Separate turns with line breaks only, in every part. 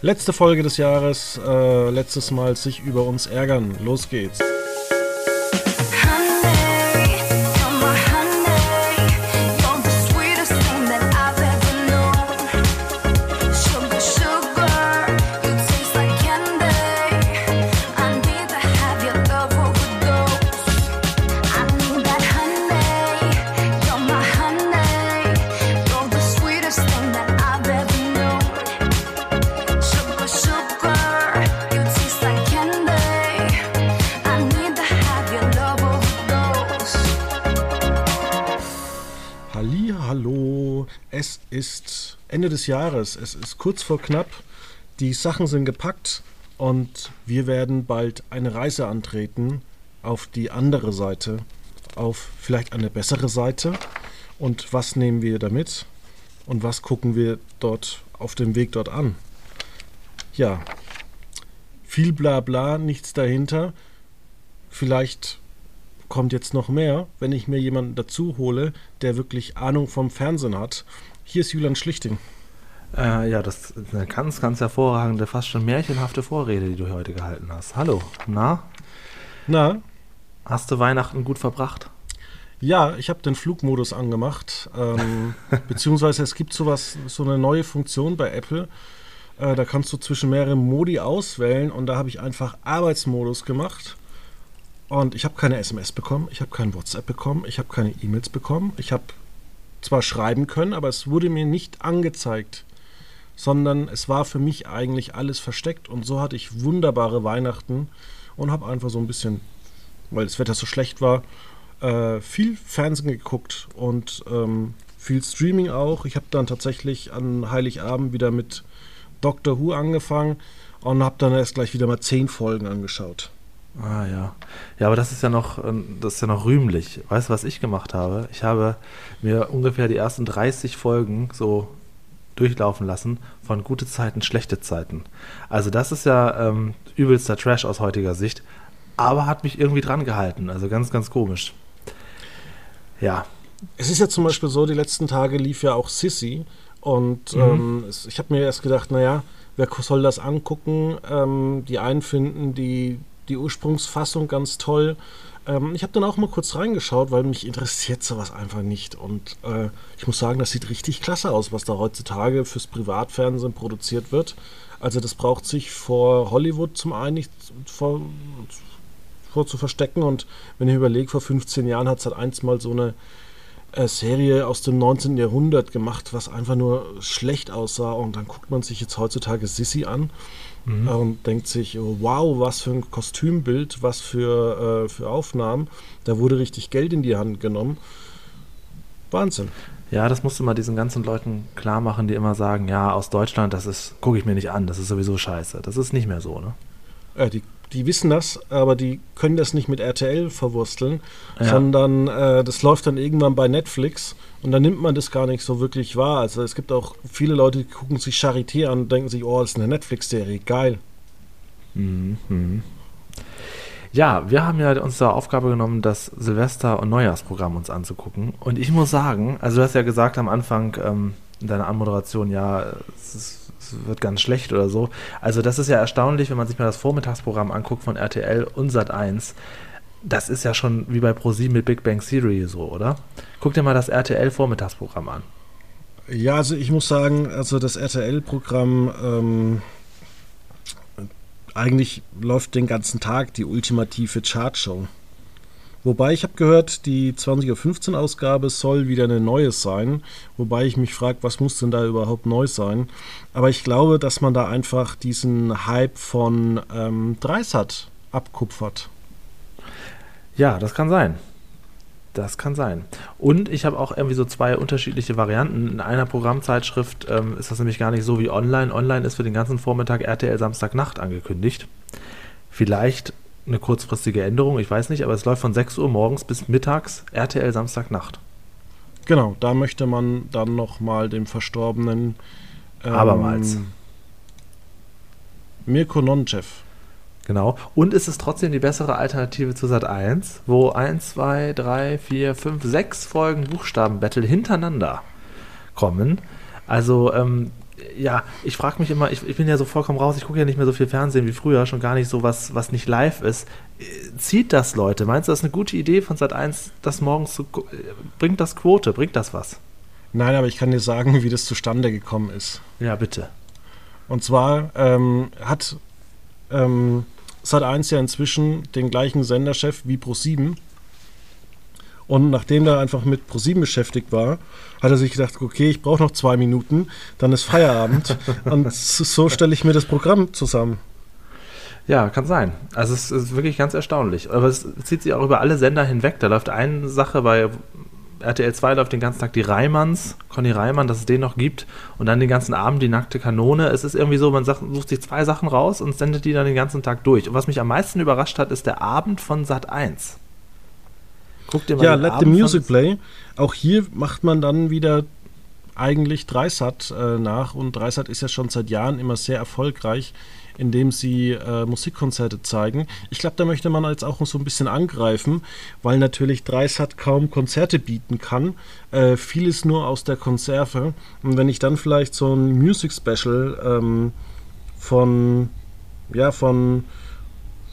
Letzte Folge des Jahres, äh, letztes Mal sich über uns ärgern. Los geht's. Jahres. Es ist kurz vor knapp. Die Sachen sind gepackt und wir werden bald eine Reise antreten auf die andere Seite, auf vielleicht eine bessere Seite. Und was nehmen wir damit? Und was gucken wir dort auf dem Weg dort an? Ja, viel Blabla, nichts dahinter. Vielleicht kommt jetzt noch mehr, wenn ich mir jemanden dazu hole, der wirklich Ahnung vom Fernsehen hat hier ist Julian Schlichting.
Äh, ja, das ist eine ganz, ganz hervorragende, fast schon märchenhafte Vorrede, die du heute gehalten hast. Hallo, na?
Na?
Hast du Weihnachten gut verbracht?
Ja, ich habe den Flugmodus angemacht. Ähm, beziehungsweise es gibt sowas, so eine neue Funktion bei Apple. Äh, da kannst du zwischen mehreren Modi auswählen und da habe ich einfach Arbeitsmodus gemacht. Und ich habe keine SMS bekommen, ich habe kein WhatsApp bekommen, ich habe keine E-Mails bekommen, ich habe zwar schreiben können, aber es wurde mir nicht angezeigt, sondern es war für mich eigentlich alles versteckt und so hatte ich wunderbare Weihnachten und habe einfach so ein bisschen, weil das Wetter so schlecht war, äh, viel Fernsehen geguckt und ähm, viel Streaming auch. Ich habe dann tatsächlich an Heiligabend wieder mit Doctor Who angefangen und habe dann erst gleich wieder mal zehn Folgen angeschaut.
Ah ja. Ja, aber das ist ja noch, ähm, das ist ja noch rühmlich. Weißt du, was ich gemacht habe? Ich habe mir ungefähr die ersten 30 Folgen so durchlaufen lassen von gute Zeiten, schlechte Zeiten. Also das ist ja ähm, übelster Trash aus heutiger Sicht, aber hat mich irgendwie dran gehalten. Also ganz, ganz komisch. Ja.
Es ist ja zum Beispiel so, die letzten Tage lief ja auch Sissy und mhm. ähm, ich habe mir erst gedacht, naja, wer soll das angucken? Ähm, die einen finden die die Ursprungsfassung ganz toll. Ähm, ich habe dann auch mal kurz reingeschaut, weil mich interessiert sowas einfach nicht. Und äh, ich muss sagen, das sieht richtig klasse aus, was da heutzutage fürs Privatfernsehen produziert wird. Also das braucht sich vor Hollywood zum einen nicht vor, vor zu verstecken. Und wenn ich überlege, vor 15 Jahren hat es halt eins mal so eine äh, Serie aus dem 19. Jahrhundert gemacht, was einfach nur schlecht aussah. Und dann guckt man sich jetzt heutzutage Sissy an mhm. und denkt sich, oh, wow, was für ein Kostümbild, was für, äh, für Aufnahmen. Da wurde richtig Geld in die Hand genommen. Wahnsinn.
Ja, das musst du mal diesen ganzen Leuten klar machen, die immer sagen, ja, aus Deutschland, das ist, gucke ich mir nicht an, das ist sowieso scheiße. Das ist nicht mehr so, ne?
Äh, die die wissen das, aber die können das nicht mit RTL verwursteln, ja. sondern äh, das läuft dann irgendwann bei Netflix und dann nimmt man das gar nicht so wirklich wahr. Also es gibt auch viele Leute, die gucken sich Charité an und denken sich, oh, das ist eine Netflix-Serie, geil.
Mhm. Ja, wir haben ja uns da Aufgabe genommen, das Silvester- und Neujahrsprogramm uns anzugucken. Und ich muss sagen, also du hast ja gesagt am Anfang ähm, in deiner Anmoderation, ja, es ist wird ganz schlecht oder so. Also das ist ja erstaunlich, wenn man sich mal das Vormittagsprogramm anguckt von RTL und Sat1. Das ist ja schon wie bei ProSieben mit Big Bang Theory so, oder? Guck dir mal das RTL Vormittagsprogramm an.
Ja, also ich muss sagen, also das RTL-Programm ähm, eigentlich läuft den ganzen Tag die ultimative Chartshow. Wobei ich habe gehört, die 20.15 Uhr Ausgabe soll wieder eine neue sein. Wobei ich mich frage, was muss denn da überhaupt neu sein? Aber ich glaube, dass man da einfach diesen Hype von ähm, Dreisat abkupfert.
Ja, das kann sein. Das kann sein. Und ich habe auch irgendwie so zwei unterschiedliche Varianten. In einer Programmzeitschrift ähm, ist das nämlich gar nicht so wie online. Online ist für den ganzen Vormittag RTL Samstagnacht angekündigt. Vielleicht eine kurzfristige Änderung, ich weiß nicht, aber es läuft von 6 Uhr morgens bis mittags RTL Samstagnacht.
Genau, da möchte man dann nochmal dem Verstorbenen
ähm, abermals
Mirko Nonchev.
Genau. Und ist es trotzdem die bessere Alternative zu Sat 1, wo 1, 2, 3, 4, 5, 6 Folgen Buchstabenbattle hintereinander kommen. Also ähm, ja, ich frage mich immer, ich, ich, bin ja so vollkommen raus, ich gucke ja nicht mehr so viel Fernsehen wie früher, schon gar nicht so was, was nicht live ist. Zieht das Leute? Meinst du, das ist eine gute Idee von Sat 1, das morgens zu bringt das Quote, bringt das was?
Nein, aber ich kann dir sagen, wie das zustande gekommen ist.
Ja, bitte.
Und zwar ähm, hat ähm, Sat 1 ja inzwischen den gleichen Senderchef wie Pro7 und nachdem er einfach mit ProSieben beschäftigt war, hat er sich gedacht, okay, ich brauche noch zwei Minuten, dann ist Feierabend. und so stelle ich mir das Programm zusammen.
Ja, kann sein. Also es ist wirklich ganz erstaunlich. Aber es zieht sich auch über alle Sender hinweg. Da läuft eine Sache bei RTL 2 läuft den ganzen Tag die Reimanns, Conny Reimann, dass es den noch gibt. Und dann den ganzen Abend die nackte Kanone. Es ist irgendwie so, man sagt, sucht sich zwei Sachen raus und sendet die dann den ganzen Tag durch. Und was mich am meisten überrascht hat, ist der Abend von Sat 1.
Guck dir mal ja, Let the Music Play. Auch hier macht man dann wieder eigentlich Dreisat äh, nach und Dreisat ist ja schon seit Jahren immer sehr erfolgreich, indem sie äh, Musikkonzerte zeigen. Ich glaube, da möchte man jetzt auch so ein bisschen angreifen, weil natürlich Dreisat kaum Konzerte bieten kann. Äh, vieles nur aus der Konserve. Und wenn ich dann vielleicht so ein Music Special ähm, von ja von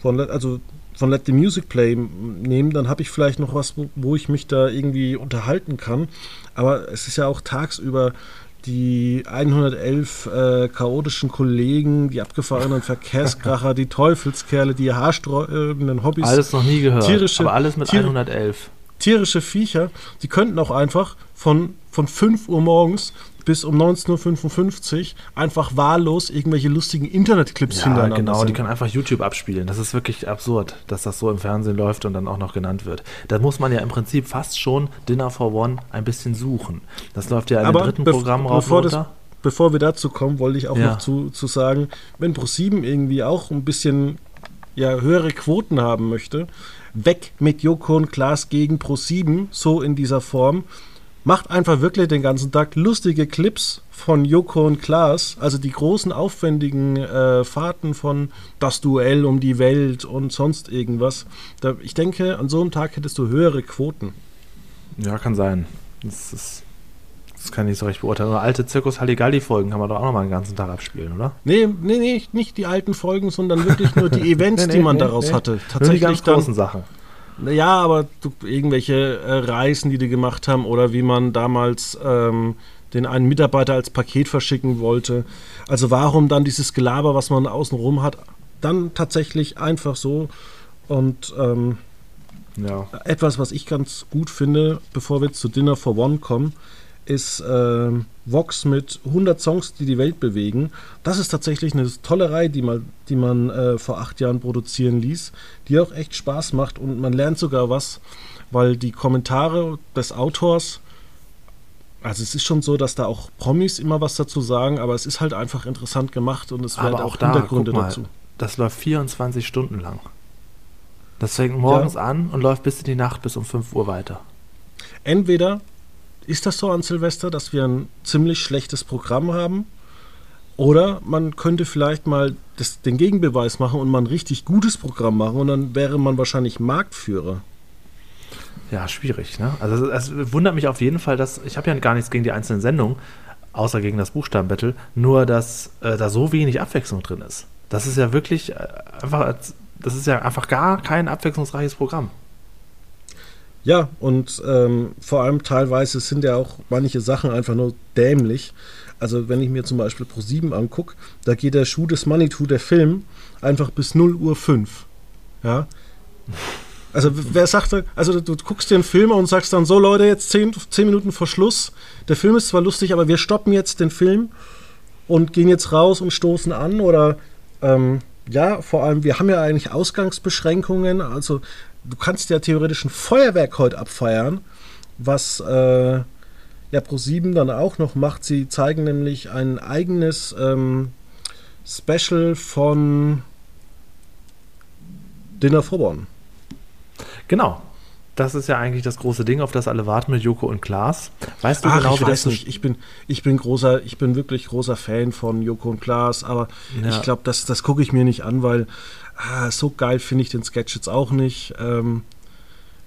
von also von Let the Music Play nehmen, dann habe ich vielleicht noch was, wo, wo, ich mich da irgendwie unterhalten kann. Aber es ist ja auch tagsüber die 111 äh, chaotischen Kollegen, die abgefahrenen Verkehrskracher, die Teufelskerle, die haarsträubenden Hobbys.
Alles noch nie gehört,
tierische,
aber alles mit
Tier,
111.
Tierische Viecher, die könnten auch einfach von, von 5 Uhr morgens bis um 19.55 Uhr einfach wahllos irgendwelche lustigen Internetclips
ja,
hintereinander
genau, sind. die können einfach YouTube abspielen. Das ist wirklich absurd, dass das so im Fernsehen läuft und dann auch noch genannt wird. Da muss man ja im Prinzip fast schon Dinner for One ein bisschen suchen. Das läuft ja dem dritten Programm rauf
bevor, das, bevor wir dazu kommen, wollte ich auch ja. noch zu, zu sagen, wenn Pro7 irgendwie auch ein bisschen ja, höhere Quoten haben möchte, weg mit Joko und Klaas gegen Pro7, so in dieser Form macht einfach wirklich den ganzen Tag lustige Clips von Joko und Klaas, also die großen aufwendigen äh, Fahrten von das Duell um die Welt und sonst irgendwas. Da, ich denke, an so einem Tag hättest du höhere Quoten.
Ja, kann sein. Das, ist, das kann ich nicht so recht beurteilen. Aber alte Zirkus Halligalli-Folgen kann man doch auch noch mal den ganzen Tag abspielen, oder?
Nee, nee, nee, nicht die alten Folgen, sondern wirklich nur die Events, nee, nee, die man nee, daraus hatte.
Tatsächlich nur die ganz großen Sachen.
Ja, aber du, irgendwelche äh, Reisen, die die gemacht haben oder wie man damals ähm, den einen Mitarbeiter als Paket verschicken wollte. Also warum dann dieses Gelaber, was man außenrum hat, dann tatsächlich einfach so und ähm, ja. etwas, was ich ganz gut finde, bevor wir zu Dinner for One kommen, ist äh, Vox mit 100 Songs, die die Welt bewegen. Das ist tatsächlich eine tolle Reihe, die man, die man äh, vor acht Jahren produzieren ließ, die auch echt Spaß macht und man lernt sogar was, weil die Kommentare des Autors, also es ist schon so, dass da auch Promis immer was dazu sagen, aber es ist halt einfach interessant gemacht und es werden auch, auch da, Hintergründe mal, dazu.
Das läuft 24 Stunden lang. Das fängt morgens ja. an und läuft bis in die Nacht bis um 5 Uhr weiter.
Entweder ist das so an Silvester, dass wir ein ziemlich schlechtes Programm haben? Oder man könnte vielleicht mal das, den Gegenbeweis machen und mal ein richtig gutes Programm machen und dann wäre man wahrscheinlich Marktführer.
Ja, schwierig. Ne? Also es wundert mich auf jeden Fall, dass ich habe ja gar nichts gegen die einzelnen Sendungen, außer gegen das Buchstabenbattle, nur dass äh, da so wenig Abwechslung drin ist. Das ist ja wirklich äh, einfach, das ist ja einfach gar kein abwechslungsreiches Programm.
Ja, und ähm, vor allem teilweise sind ja auch manche Sachen einfach nur dämlich. Also wenn ich mir zum Beispiel Pro 7 angucke, da geht der Schuh des Manitou, der Film, einfach bis 0 Uhr 5. Ja. Also wer sagt, also du guckst dir einen Film und sagst dann so, Leute, jetzt 10, 10 Minuten vor Schluss. Der Film ist zwar lustig, aber wir stoppen jetzt den Film und gehen jetzt raus und stoßen an oder ähm, ja, vor allem, wir haben ja eigentlich Ausgangsbeschränkungen. Also du kannst ja theoretisch ein Feuerwerk heute abfeiern, was äh, ja Pro7 dann auch noch macht. Sie zeigen nämlich ein eigenes ähm, Special von Dinner One.
Genau. Das ist ja eigentlich das große Ding, auf das alle warten mit Joko und Klaas. Weißt du
Ach, genau, ich wie weiß das nicht. Ich bin, ich bin großer, ich bin wirklich großer Fan von Joko und Klaas, aber ja. ich glaube, das, das gucke ich mir nicht an, weil ah, so geil finde ich den Sketch jetzt auch nicht. Ähm,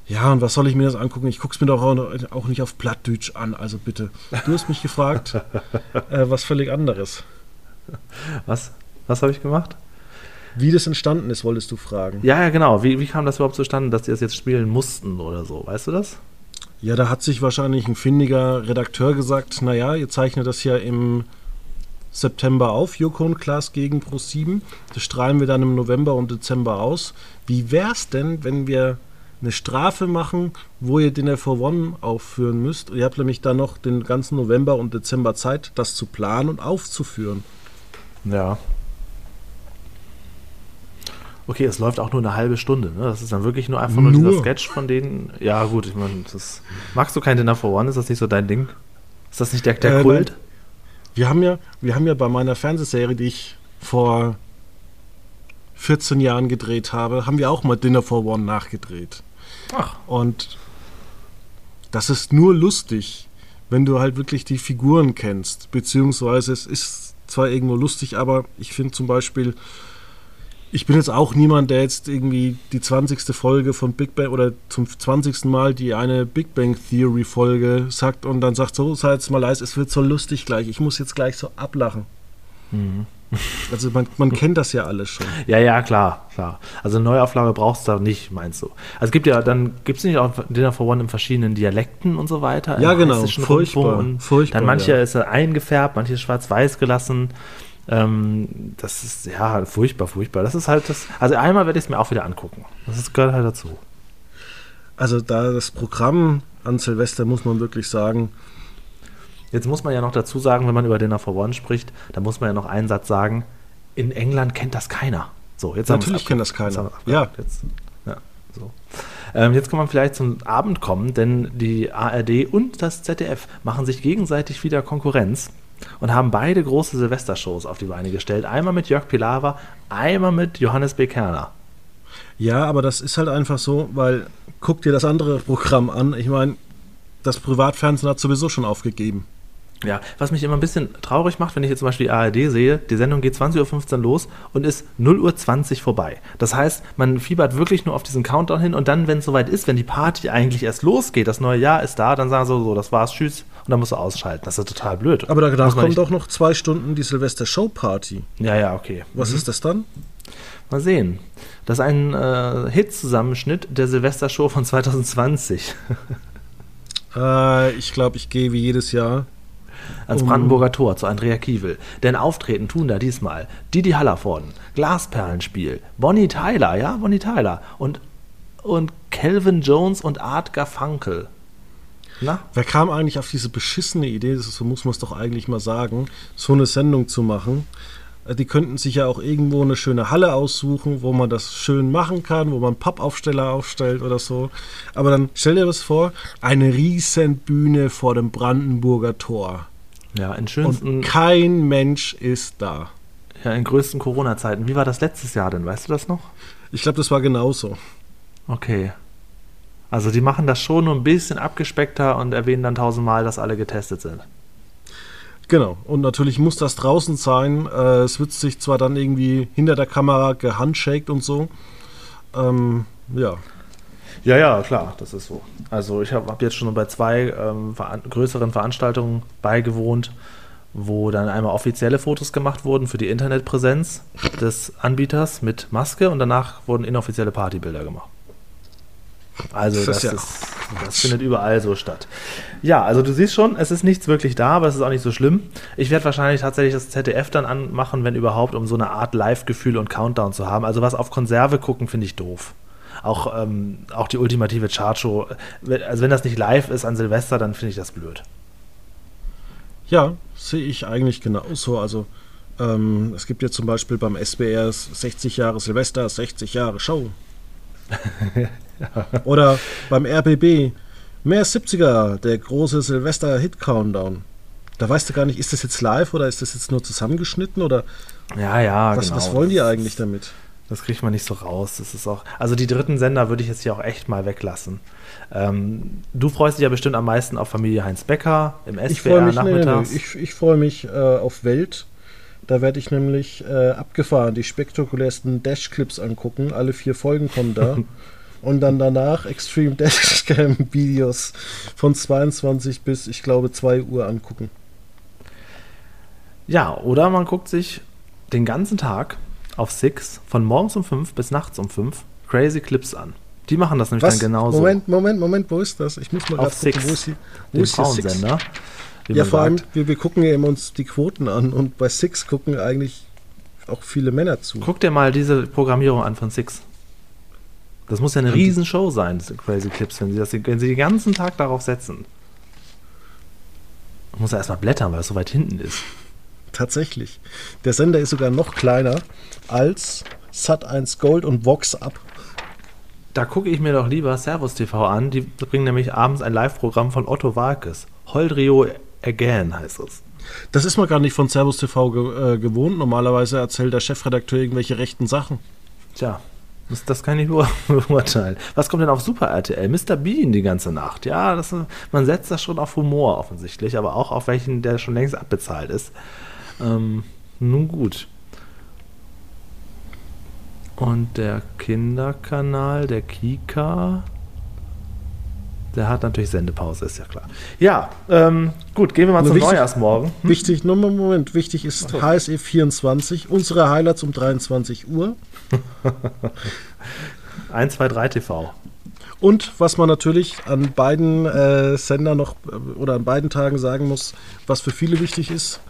Ja, und was soll ich mir das angucken? Ich gucke es mir doch auch nicht auf Plattdeutsch an, also bitte. Du hast mich gefragt, äh, was völlig anderes.
Was? Was habe ich gemacht?
Wie das entstanden ist, wolltest du fragen.
Ja, ja, genau. Wie, wie kam das überhaupt zustande, dass die das jetzt spielen mussten oder so? Weißt du das?
Ja, da hat sich wahrscheinlich ein findiger Redakteur gesagt, naja, ihr zeichnet das ja im September auf, Yukon Class gegen Pro 7. Das strahlen wir dann im November und Dezember aus. Wie wäre es denn, wenn wir eine Strafe machen, wo ihr for One aufführen müsst? Ihr habt nämlich dann noch den ganzen November und Dezember Zeit, das zu planen und aufzuführen.
Ja. Okay, es läuft auch nur eine halbe Stunde. Ne? Das ist dann wirklich nur einfach nur, nur. dieser Sketch von denen. Ja, gut, ich meine, magst du kein Dinner for One? Ist das nicht so dein Ding? Ist das nicht der, der äh, Kult? Nein.
Wir haben ja, wir haben ja bei meiner Fernsehserie, die ich vor 14 Jahren gedreht habe, haben wir auch mal Dinner for One nachgedreht. Ach. Und das ist nur lustig, wenn du halt wirklich die Figuren kennst. Beziehungsweise es ist zwar irgendwo lustig, aber ich finde zum Beispiel, ich bin jetzt auch niemand, der jetzt irgendwie die 20. Folge von Big Bang oder zum 20. Mal die eine Big Bang Theory Folge sagt und dann sagt, so, sei jetzt mal leise, es wird so lustig gleich, ich muss jetzt gleich so ablachen. Mhm. Also man, man kennt das ja alles schon.
Ja, ja, klar, klar. Also eine Neuauflage brauchst du da nicht, meinst du? Also es gibt ja, dann gibt es nicht auch Dinner for One in verschiedenen Dialekten und so weiter.
Ja, genau, furchtbar,
furchtbar. Dann manche ja. ist eingefärbt, manche ist schwarz-weiß gelassen. Ähm, das ist ja furchtbar, furchtbar. Das ist halt das. Also einmal werde ich es mir auch wieder angucken. Das ist, gehört halt dazu.
Also da das Programm an Silvester muss man wirklich sagen.
Jetzt muss man ja noch dazu sagen, wenn man über Dinner for One spricht, da muss man ja noch einen Satz sagen. In England kennt das keiner. So,
jetzt Natürlich kennt das keiner.
Ja. Jetzt, ja, so. Ähm, jetzt kann man vielleicht zum Abend kommen, denn die ARD und das ZDF machen sich gegenseitig wieder Konkurrenz und haben beide große Silvestershows auf die Beine gestellt. Einmal mit Jörg Pilawa, einmal mit Johannes B. Kerner.
Ja, aber das ist halt einfach so, weil guck dir das andere Programm an. Ich meine, das Privatfernsehen hat sowieso schon aufgegeben.
Ja, was mich immer ein bisschen traurig macht, wenn ich jetzt zum Beispiel die ARD sehe, die Sendung geht 20.15 Uhr los und ist 0.20 Uhr vorbei. Das heißt, man fiebert wirklich nur auf diesen Countdown hin und dann, wenn es soweit ist, wenn die Party eigentlich erst losgeht, das neue Jahr ist da, dann sagen sie so, das war's, tschüss, und dann musst du ausschalten. Das ist total blöd.
Aber danach kommt doch noch zwei Stunden die Silvester-Show-Party.
Ja, ja, okay.
Was mhm. ist das dann?
Mal sehen. Das ist ein äh, Hit-Zusammenschnitt der Silvester-Show von 2020.
äh, ich glaube, ich gehe wie jedes Jahr
ans Brandenburger Tor zu Andrea Kiewel. Denn auftreten tun da diesmal Didi Hallervorden, Glasperlenspiel, Bonnie Tyler, ja, Bonnie Tyler und, und Calvin Jones und Art Garfunkel.
Na? Wer kam eigentlich auf diese beschissene Idee, so muss man es doch eigentlich mal sagen, so eine Sendung zu machen? Äh, die könnten sich ja auch irgendwo eine schöne Halle aussuchen, wo man das schön machen kann, wo man Pappaufsteller aufstellt oder so. Aber dann stell dir das vor, eine Riesenbühne vor dem Brandenburger Tor.
Ja, in schönsten.
Und kein Mensch ist da.
Ja, in größten Corona-Zeiten. Wie war das letztes Jahr denn? Weißt du das noch?
Ich glaube, das war genauso.
Okay. Also die machen das schon nur ein bisschen abgespeckter und erwähnen dann tausendmal, dass alle getestet sind.
Genau, und natürlich muss das draußen sein. Äh, es wird sich zwar dann irgendwie hinter der Kamera gehandshaked und so. Ähm, ja.
Ja, ja, klar, das ist so. Also ich habe hab jetzt schon bei zwei ähm, veran größeren Veranstaltungen beigewohnt, wo dann einmal offizielle Fotos gemacht wurden für die Internetpräsenz des Anbieters mit Maske und danach wurden inoffizielle Partybilder gemacht. Also das, das, ja ist, das, findet überall so statt. Ja, also du siehst schon, es ist nichts wirklich da, aber es ist auch nicht so schlimm. Ich werde wahrscheinlich tatsächlich das ZDF dann anmachen, wenn überhaupt, um so eine Art Live-Gefühl und Countdown zu haben. Also was auf Konserve gucken, finde ich doof. Auch, ähm, auch die ultimative Chartshow. Also wenn das nicht live ist an Silvester, dann finde ich das blöd.
Ja, sehe ich eigentlich genauso. Also ähm, es gibt ja zum Beispiel beim SBR 60 Jahre Silvester, 60 Jahre Show. Oder beim RBB, mehr 70er, der große Silvester-Hit-Countdown. Da weißt du gar nicht, ist das jetzt live oder ist das jetzt nur zusammengeschnitten oder
ja, ja,
was, genau. was wollen die eigentlich damit?
Das kriegt man nicht so raus. Das ist auch, also die dritten Sender würde ich jetzt hier auch echt mal weglassen. Ähm, du freust dich ja bestimmt am meisten auf Familie Heinz Becker im SWR ich
mich, nachmittags. Nee, nee, ich, ich freue mich äh, auf Welt. Da werde ich nämlich äh, abgefahren die spektakulärsten Dash-Clips angucken. Alle vier Folgen kommen da. und dann danach Extreme Dashcam Videos von 22 bis, ich glaube, 2 Uhr angucken.
Ja, oder man guckt sich den ganzen Tag auf Six von morgens um 5 bis nachts um 5 Crazy Clips an. Die machen das nämlich
Was?
dann genauso.
Moment, Moment, Moment, wo ist das? Ich muss mal
auf
gucken,
Six,
wo ist, hier, wo
den
ist hier Six? Ja, vor allem,
sagt.
wir, wir gucken ja immer uns die Quoten an und bei Six gucken eigentlich auch viele Männer zu.
Guck dir mal diese Programmierung an von Six. Das muss ja eine Riesenshow sein, diese Crazy Clips, wenn sie, das, wenn sie den ganzen Tag darauf setzen. Man muss ja erstmal blättern, weil es so weit hinten ist.
Tatsächlich. Der Sender ist sogar noch kleiner als Sat1 Gold und Vox Up.
Da gucke ich mir doch lieber Servus TV an. Die bringen nämlich abends ein Live-Programm von Otto Walkes. Holdrio Again heißt es.
Das ist man gar nicht von Servus TV ge äh, gewohnt. Normalerweise erzählt der Chefredakteur irgendwelche rechten Sachen.
Tja, das, das kann ich nur beurteilen. Was kommt denn auf Super RTL? Mr. Bean die ganze Nacht. Ja, das, man setzt das schon auf Humor offensichtlich, aber auch auf welchen, der schon längst abbezahlt ist. Ähm, nun gut. Und der Kinderkanal, der Kika, der hat natürlich Sendepause, ist ja klar. Ja, ähm, gut, gehen wir mal
Nur
zum
wichtig-
Neujahrsmorgen.
Wichtig, nur mal Moment, wichtig ist HSE 24, unsere Highlights um 23 Uhr.
1, 2, 3 TV.
Und was man natürlich an beiden äh, Sendern noch äh, oder an beiden Tagen sagen muss, was für viele wichtig ist,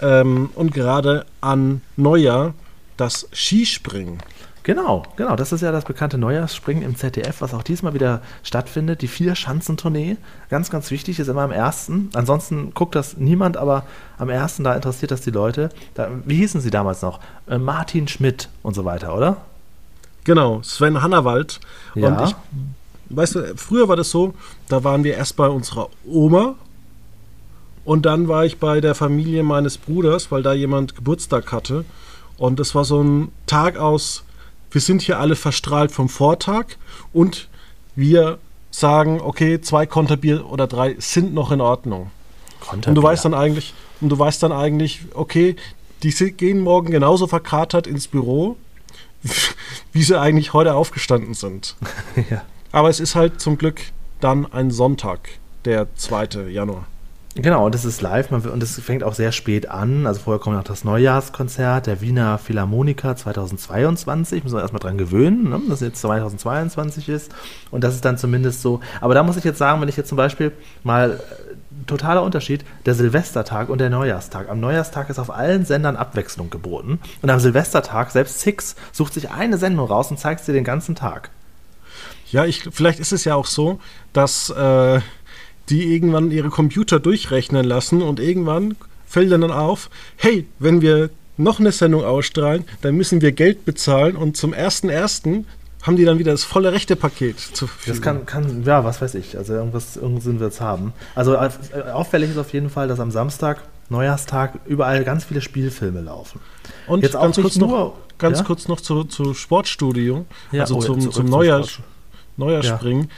ähm, und gerade an Neujahr, das Skispringen.
Genau, genau. Das ist ja das bekannte Neujahrsspringen im ZDF, was auch diesmal wieder stattfindet. Die Vier-Schanzentournee. Ganz, ganz wichtig, ist immer am ersten. Ansonsten guckt das niemand, aber am ersten, da interessiert das die Leute. Da, wie hießen sie damals noch? Äh, Martin Schmidt und so weiter, oder?
Genau, Sven Hannawald.
Ja.
Und ich, weißt du, früher war das so, da waren wir erst bei unserer Oma und dann war ich bei der Familie meines Bruders, weil da jemand Geburtstag hatte. Und das war so ein Tag aus, wir sind hier alle verstrahlt vom Vortag und wir sagen, okay, zwei Konterbier oder drei sind noch in Ordnung. Und du weißt dann eigentlich, und du weißt dann eigentlich, okay, die gehen morgen genauso verkatert ins Büro, wie sie eigentlich heute aufgestanden sind.
ja.
Aber es ist halt zum Glück dann ein Sonntag, der 2. Januar.
Genau, und das ist live man, und es fängt auch sehr spät an. Also vorher kommt noch das Neujahrskonzert der Wiener Philharmoniker 2022. Müssen wir erstmal dran gewöhnen, ne? dass es jetzt 2022 ist. Und das ist dann zumindest so. Aber da muss ich jetzt sagen, wenn ich jetzt zum Beispiel mal äh, totaler Unterschied, der Silvestertag und der Neujahrstag. Am Neujahrstag ist auf allen Sendern Abwechslung geboten. Und am Silvestertag, selbst Six, sucht sich eine Sendung raus und zeigt sie den ganzen Tag.
Ja, ich, vielleicht ist es ja auch so, dass äh, die irgendwann ihre Computer durchrechnen lassen und irgendwann fällt dann auf, hey, wenn wir noch eine Sendung ausstrahlen, dann müssen wir Geld bezahlen und zum 1.1. haben die dann wieder das volle Rechtepaket zur Verfügung.
Das kann, kann, ja, was weiß ich. Also irgendwas, irgendeinen Sinn wird es haben. Also äh, auffällig ist auf jeden Fall, dass am Samstag, Neujahrstag, überall ganz viele Spielfilme laufen.
Und
Jetzt auch
ganz, kurz noch,
nur-
ganz
ja?
kurz noch zu, zu Sportstudio,
Ja,
also
oh,
zum,
zurück
zum
zum
Neujahr,
Sport.
Neujahrspringen.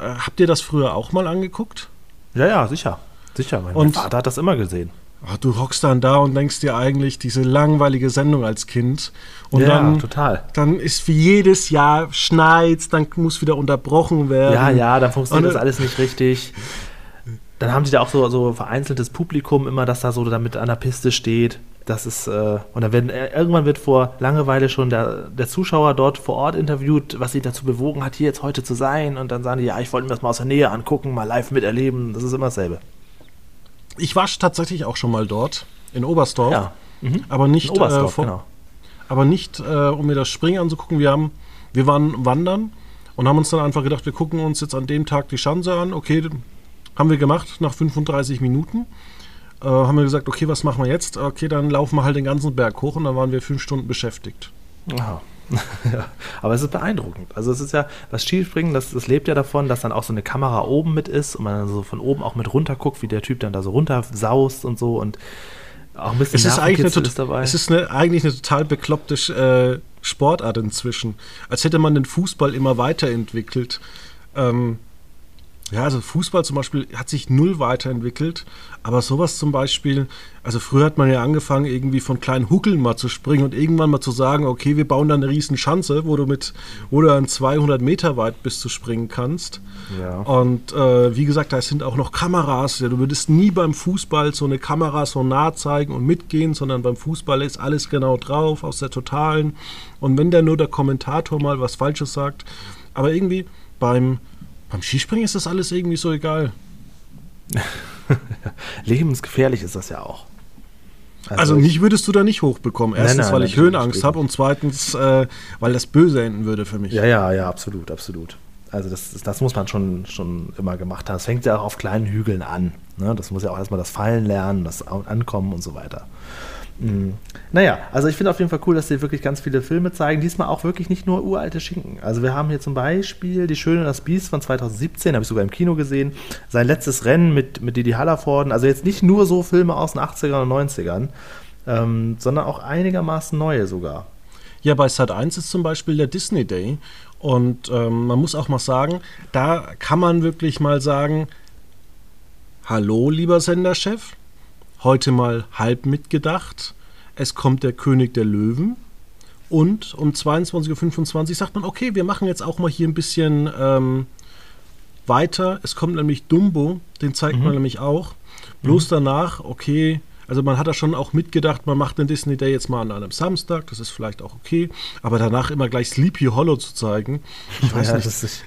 Äh, habt ihr das früher auch mal angeguckt?
Ja, ja, sicher. Sicher. Mein
Und-
Vater hat das immer gesehen.
Ah, du hockst dann da und denkst dir eigentlich diese langweilige Sendung als Kind. Und
ja,
dann,
total.
dann ist wie jedes Jahr schneit, dann muss wieder unterbrochen werden.
Ja, ja, dann funktioniert
Und,
das alles nicht richtig. Dann haben die da auch so, so vereinzeltes Publikum immer, das da so damit an der Piste steht. Das ist, äh, und dann werden, äh, irgendwann wird vor Langeweile schon der, der Zuschauer dort vor Ort interviewt, was sie dazu bewogen hat, hier jetzt heute zu sein. Und dann sagen die, ja, ich wollte mir das mal aus der Nähe angucken, mal live miterleben. Das ist immer dasselbe.
Ich war tatsächlich auch schon mal dort, in Oberstdorf.
Ja. Mhm.
Aber nicht,
In Oberstdorf,
äh, vor,
genau.
aber nicht äh, um mir das Springen anzugucken. Wir, haben, wir waren wandern und haben uns dann einfach gedacht, wir gucken uns jetzt an dem Tag die Schanze an. Okay, haben wir gemacht nach 35 Minuten. Äh, haben wir gesagt, okay, was machen wir jetzt? Okay, dann laufen wir halt den ganzen Berg hoch und dann waren wir fünf Stunden beschäftigt.
Aha. ja. Aber es ist beeindruckend. Also es ist ja, das Skispringen, das, das lebt ja davon, dass dann auch so eine Kamera oben mit ist und man dann so von oben auch mit runter guckt, wie der Typ dann da so runter saust und so und auch ein bisschen
Es ist, eigentlich eine,
ist dabei.
es ist eine, eigentlich eine total bekloppte äh, Sportart inzwischen. Als hätte man den Fußball immer weiterentwickelt. Ähm, Ja, also Fußball zum Beispiel hat sich null weiterentwickelt, aber sowas zum Beispiel, also früher hat man ja angefangen, irgendwie von kleinen Huckeln mal zu springen und irgendwann mal zu sagen, okay, wir bauen da eine riesen Schanze, wo du mit, wo du dann 200 Meter weit bis zu springen kannst. Ja. Und äh, wie gesagt, da sind auch noch Kameras. Ja, du würdest nie beim Fußball so eine Kamera so nah zeigen und mitgehen, sondern beim Fußball ist alles genau drauf, aus der Totalen. Und wenn da nur der Kommentator mal was Falsches sagt, aber irgendwie beim beim Skispringen ist das alles irgendwie so egal.
Lebensgefährlich ist das ja auch.
Also, also mich würdest du da nicht hochbekommen. Erstens, nein, nein, weil ich Höhenangst habe und zweitens, äh, weil das böse enden würde für mich.
Ja, ja, ja, absolut, absolut. Also das, das muss man schon, schon immer gemacht haben. Es fängt ja auch auf kleinen Hügeln an. Ne? Das muss ja auch erstmal das Fallen lernen, das Ankommen und so weiter. Mhm. Naja, also ich finde auf jeden Fall cool, dass sie wirklich ganz viele Filme zeigen. Diesmal auch wirklich nicht nur uralte Schinken. Also wir haben hier zum Beispiel Die Schöne und das Biest von 2017, habe ich sogar im Kino gesehen. Sein letztes Rennen mit, mit Didi Hallervorden. Also jetzt nicht nur so Filme aus den 80ern und 90ern, ähm, sondern auch einigermaßen neue sogar.
Ja, bei Sat 1 ist zum Beispiel der Disney Day. Und ähm, man muss auch mal sagen, da kann man wirklich mal sagen, hallo lieber Senderchef, heute mal halb mitgedacht. Es kommt der König der Löwen. Und um 22.25 Uhr sagt man, okay, wir machen jetzt auch mal hier ein bisschen ähm, weiter. Es kommt nämlich Dumbo, den zeigt mhm. man nämlich auch. Bloß mhm. danach, okay, also man hat da schon auch mitgedacht, man macht den Disney Day jetzt mal an einem Samstag, das ist vielleicht auch okay, aber danach immer gleich Sleepy Hollow zu zeigen,
ich weiß ja, nicht. Das ist,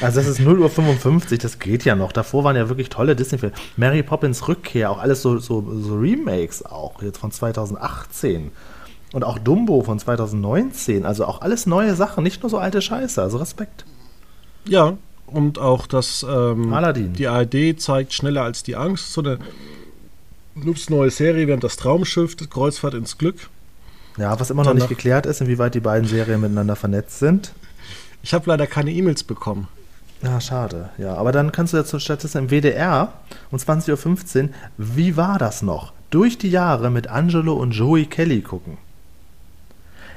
also das ist 0.55 Uhr, das geht ja noch. Davor waren ja wirklich tolle Disney-Filme. Mary Poppins Rückkehr, auch alles so, so, so Remakes auch, jetzt von 2018. Und auch Dumbo von 2019, also auch alles neue Sachen, nicht nur so alte Scheiße, also Respekt.
Ja, und auch das
ähm, Aladdin.
die ARD zeigt schneller als die Angst, so eine Loops neue Serie, während das Traumschiff, Kreuzfahrt ins Glück.
Ja, was immer noch nicht geklärt ist, inwieweit die beiden Serien miteinander vernetzt sind.
Ich habe leider keine E-Mails bekommen.
Ja, schade. Ja, aber dann kannst du ja stattdessen im WDR um 20.15 Uhr, wie war das noch? Durch die Jahre mit Angelo und Joey Kelly gucken.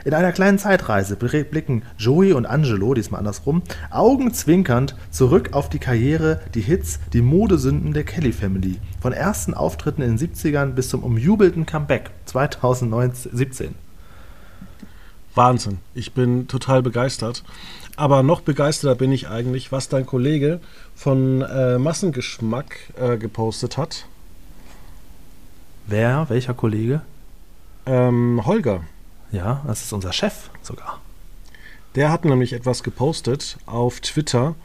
In einer kleinen Zeitreise blicken Joey und Angelo, diesmal andersrum, augenzwinkernd zurück auf die Karriere, die Hits, die Modesünden der Kelly Family. Von ersten Auftritten in den 70ern bis zum umjubelten Comeback 2017.
Wahnsinn. Ich bin total begeistert. Aber noch begeisterter bin ich eigentlich, was dein Kollege von äh, Massengeschmack äh, gepostet hat.
Wer? Welcher Kollege?
Ähm, Holger.
Ja, das ist unser Chef sogar.
Der hat nämlich etwas gepostet auf Twitter.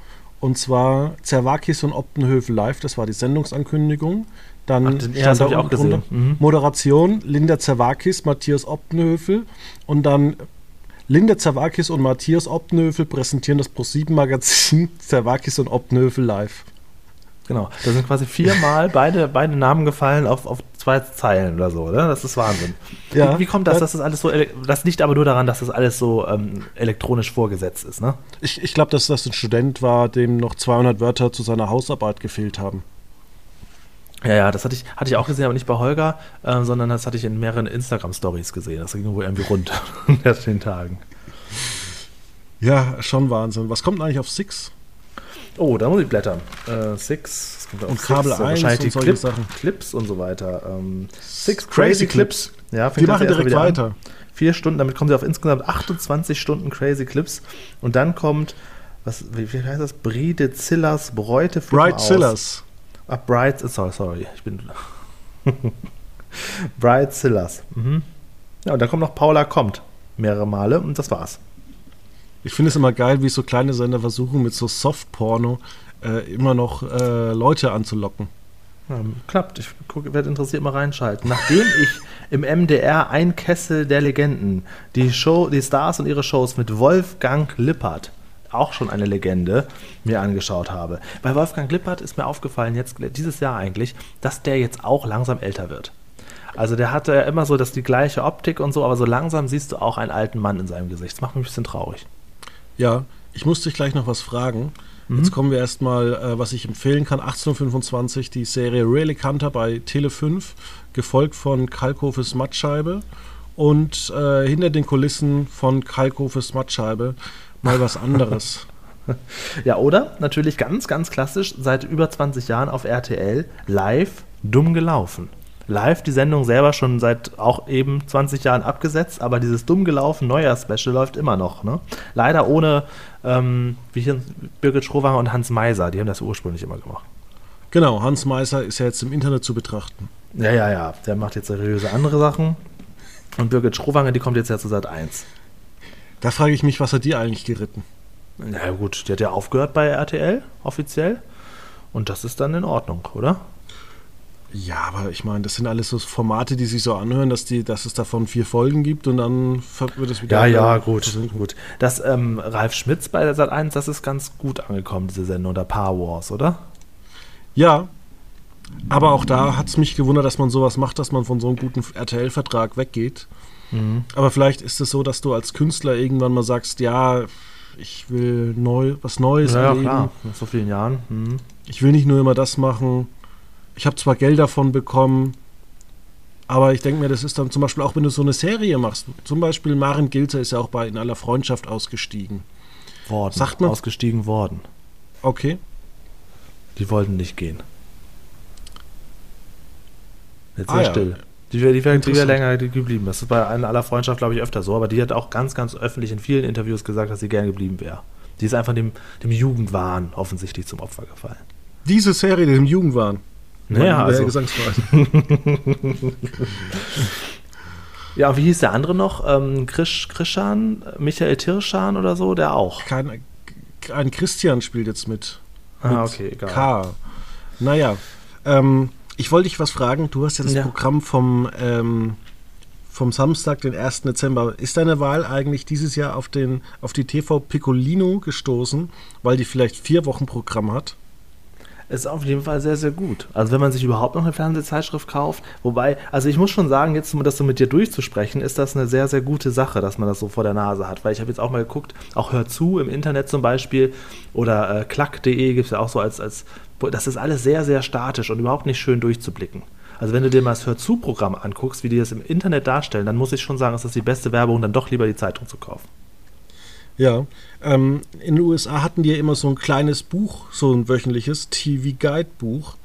Und zwar Zerwakis und Optenhövel live, das war die Sendungsankündigung. Dann Ach,
den, stand da auch gesehen.
Mhm. Moderation Linda Zerwakis, Matthias Optenhövel und dann Linda Zerwakis und Matthias Optenhövel präsentieren das Pro7-Magazin Zerwakis und Optenhövel live.
Genau, da sind quasi viermal beide, beide Namen gefallen auf, auf zwei Zeilen oder so, oder? Das ist Wahnsinn. Ja, wie, wie kommt das, dass das alles so, das liegt aber nur daran, dass das alles so ähm, elektronisch vorgesetzt ist, ne?
Ich, ich glaube, dass das ein Student war, dem noch 200 Wörter zu seiner Hausarbeit gefehlt haben.
Ja, ja, das hatte ich, hatte ich auch gesehen, aber nicht bei Holger, äh, sondern das hatte ich in mehreren Instagram-Stories gesehen. Das ging wohl irgendwie rund in den Tagen.
Ja, schon Wahnsinn. Was kommt eigentlich auf Six?
Oh, da muss ich blättern. Äh, Six.
Und Kabel 1
wahrscheinlich und solche Clip, Sachen. Clips und so weiter. Ähm,
Six Crazy, Crazy Clips. Clips.
Ja,
Die machen direkt weiter. An.
Vier Stunden, damit kommen sie auf insgesamt 28 Stunden Crazy Clips. Und dann kommt, was, wie, wie heißt das? Bride Zillers Bräute
Bright Zillers.
Ach, Bright, sorry, sorry, ich bin. Bright Zillers. Mhm. Ja, und dann kommt noch Paula kommt. Mehrere Male und das war's.
Ich finde es immer geil, wie so kleine Sender versuchen, mit so Soft-Porno äh, immer noch äh, Leute anzulocken.
Ja, klappt. Ich werde interessiert mal reinschalten. Nachdem ich im MDR ein Kessel der Legenden die Show, die Stars und ihre Shows mit Wolfgang Lippert, auch schon eine Legende, mir angeschaut habe. Bei Wolfgang Lippert ist mir aufgefallen, jetzt dieses Jahr eigentlich, dass der jetzt auch langsam älter wird. Also der hatte ja immer so dass die gleiche Optik und so, aber so langsam siehst du auch einen alten Mann in seinem Gesicht. Das macht mich ein bisschen traurig.
Ja, ich muss dich gleich noch was fragen. Mhm. Jetzt kommen wir erstmal, äh, was ich empfehlen kann, 1825, die Serie Really Hunter bei Tele 5, gefolgt von Kalkhofes Mattscheibe und äh, hinter den Kulissen von Kalkhofes Mattscheibe mal was anderes.
ja, oder natürlich ganz, ganz klassisch seit über 20 Jahren auf RTL live dumm gelaufen. Live die Sendung selber schon seit auch eben 20 Jahren abgesetzt, aber dieses dumm gelaufen Neujahr-Special läuft immer noch. Ne? Leider ohne ähm, wie Birgit Schrowanger und Hans Meiser, die haben das ursprünglich immer gemacht.
Genau, Hans Meiser ist ja jetzt im Internet zu betrachten.
Ja, ja, ja, der macht jetzt seriöse andere Sachen. Und Birgit Schrowanger, die kommt jetzt ja zu Sat 1.
Da frage ich mich, was hat die eigentlich geritten?
Na gut, die hat ja aufgehört bei RTL, offiziell. Und das ist dann in Ordnung, oder?
Ja, aber ich meine, das sind alles so Formate, die sich so anhören, dass, die, dass es davon vier Folgen gibt und dann wird es
wieder. Ja, ja, gut, gut. Das ähm, Ralf Schmitz bei der Sat 1, das ist ganz gut angekommen, diese Sendung, der Paar Wars, oder?
Ja, aber auch da hat es mich gewundert, dass man sowas macht, dass man von so einem guten RTL-Vertrag weggeht. Mhm. Aber vielleicht ist es so, dass du als Künstler irgendwann mal sagst, ja, ich will neu, was Neues
ja, erleben. Ja, klar, nach so vielen Jahren. Mhm.
Ich will nicht nur immer das machen ich habe zwar Geld davon bekommen, aber ich denke mir, das ist dann zum Beispiel auch, wenn du so eine Serie machst. Zum Beispiel Maren Gilzer ist ja auch bei In aller Freundschaft ausgestiegen.
Worden. Sagt man? Ausgestiegen worden.
Okay.
Die wollten nicht gehen. Jetzt ah, ja. still. Die wäre die wär, die wär länger geblieben. Das ist bei In aller Freundschaft, glaube ich, öfter so. Aber die hat auch ganz, ganz öffentlich in vielen Interviews gesagt, dass sie gern geblieben wäre. Die ist einfach dem, dem Jugendwahn offensichtlich zum Opfer gefallen.
Diese Serie, dem Jugendwahn?
Naja, also. ja, wie hieß der andere noch? Ähm, Krisch, Krischan, Michael Tirschan oder so, der auch.
Kein, ein Christian spielt jetzt mit.
Ah, mit okay, egal.
K. Naja, ähm, ich wollte dich was fragen. Du hast ja das ja. Programm vom, ähm, vom Samstag, den 1. Dezember. Ist deine Wahl eigentlich dieses Jahr auf, den, auf die TV Piccolino gestoßen, weil die vielleicht vier Wochen Programm hat?
Ist auf jeden Fall sehr, sehr gut. Also wenn man sich überhaupt noch eine Fernsehzeitschrift kauft, wobei, also ich muss schon sagen, jetzt das so mit dir durchzusprechen, ist das eine sehr, sehr gute Sache, dass man das so vor der Nase hat. Weil ich habe jetzt auch mal geguckt, auch Hör zu im Internet zum Beispiel oder äh, klack.de gibt es ja auch so als, als, das ist alles sehr, sehr statisch und überhaupt nicht schön durchzublicken. Also wenn du dir mal das Hör-zu-Programm anguckst, wie die das im Internet darstellen, dann muss ich schon sagen, ist das die beste Werbung, dann doch lieber die Zeitung zu kaufen.
Ja, ähm, in den USA hatten die ja immer so ein kleines Buch, so ein wöchentliches TV-Guide-Buch.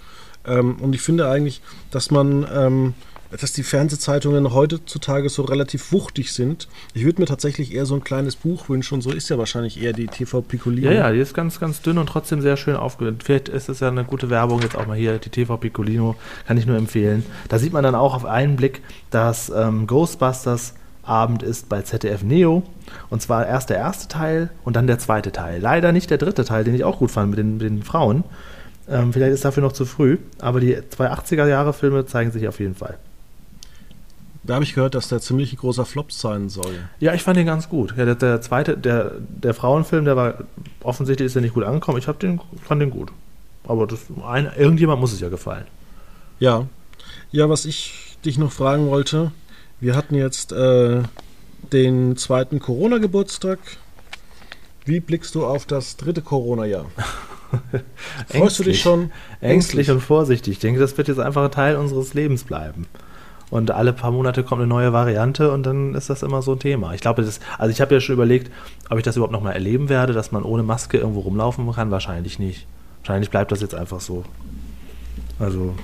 Ähm, und ich finde eigentlich, dass man, ähm, dass die Fernsehzeitungen heutzutage so relativ wuchtig sind. Ich würde mir tatsächlich eher so ein kleines Buch wünschen und so ist ja wahrscheinlich eher die TV Piccolino.
Ja, ja, die ist ganz, ganz dünn und trotzdem sehr schön aufgehört. Vielleicht ist es ja eine gute Werbung jetzt auch mal hier, die TV Piccolino, kann ich nur empfehlen. Da sieht man dann auch auf einen Blick, dass ähm, Ghostbusters Abend ist bei ZDF Neo. Und zwar erst der erste Teil und dann der zweite Teil. Leider nicht der dritte Teil, den ich auch gut fand mit den, mit den Frauen. Ähm, vielleicht ist dafür noch zu früh, aber die zwei 80er-Jahre-Filme zeigen sich auf jeden Fall.
Da habe ich gehört, dass der ziemlich großer Flop sein soll.
Ja, ich fand den ganz gut. Ja, der, der zweite, der, der Frauenfilm, der war offensichtlich ist der nicht gut angekommen. Ich den, fand den gut. Aber das, ein, irgendjemand muss es ja gefallen.
Ja. Ja, was ich dich noch fragen wollte, wir hatten jetzt äh, den zweiten Corona-Geburtstag. Wie blickst du auf das dritte Corona-Jahr?
Freust du dich schon? Ängstlich und vorsichtig. Ich denke, das wird jetzt einfach ein Teil unseres Lebens bleiben. Und alle paar Monate kommt eine neue Variante und dann ist das immer so ein Thema. Ich glaube, das, also ich habe ja schon überlegt, ob ich das überhaupt nochmal erleben werde, dass man ohne Maske irgendwo rumlaufen kann. Wahrscheinlich nicht. Wahrscheinlich bleibt das jetzt einfach so. Also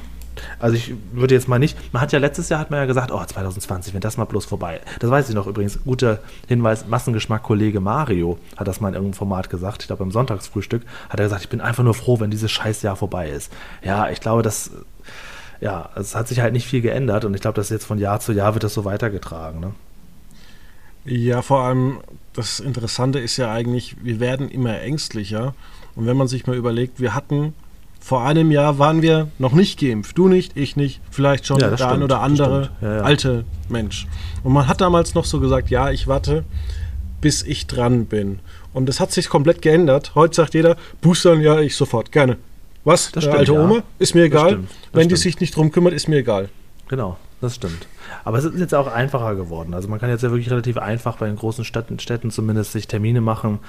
also ich würde jetzt mal nicht, man hat ja letztes Jahr hat man ja gesagt, oh 2020, wenn das mal bloß vorbei. Das weiß ich noch übrigens, guter Hinweis, Massengeschmack Kollege Mario hat das mal in irgendeinem Format gesagt, ich glaube beim Sonntagsfrühstück hat er gesagt, ich bin einfach nur froh, wenn dieses Scheißjahr vorbei ist. Ja, ich glaube, das ja, es hat sich halt nicht viel geändert und ich glaube, dass jetzt von Jahr zu Jahr wird das so weitergetragen, ne?
Ja, vor allem das Interessante ist ja eigentlich, wir werden immer ängstlicher. Und wenn man sich mal überlegt, wir hatten vor einem Jahr waren wir noch nicht geimpft. Du nicht, ich nicht, vielleicht schon ja, der stimmt, ein oder andere ja, ja. alte Mensch. Und man hat damals noch so gesagt, ja, ich warte, bis ich dran bin. Und das hat sich komplett geändert. Heute sagt jeder, boostern, ja, ich sofort, gerne. Was? Das stimmt, alte Oma? Ist mir egal. Das stimmt, das Wenn stimmt. die sich nicht drum kümmert, ist mir egal.
Genau, das stimmt. Aber es ist jetzt auch einfacher geworden. Also man kann jetzt ja wirklich relativ einfach bei den großen Städten, Städten zumindest sich Termine machen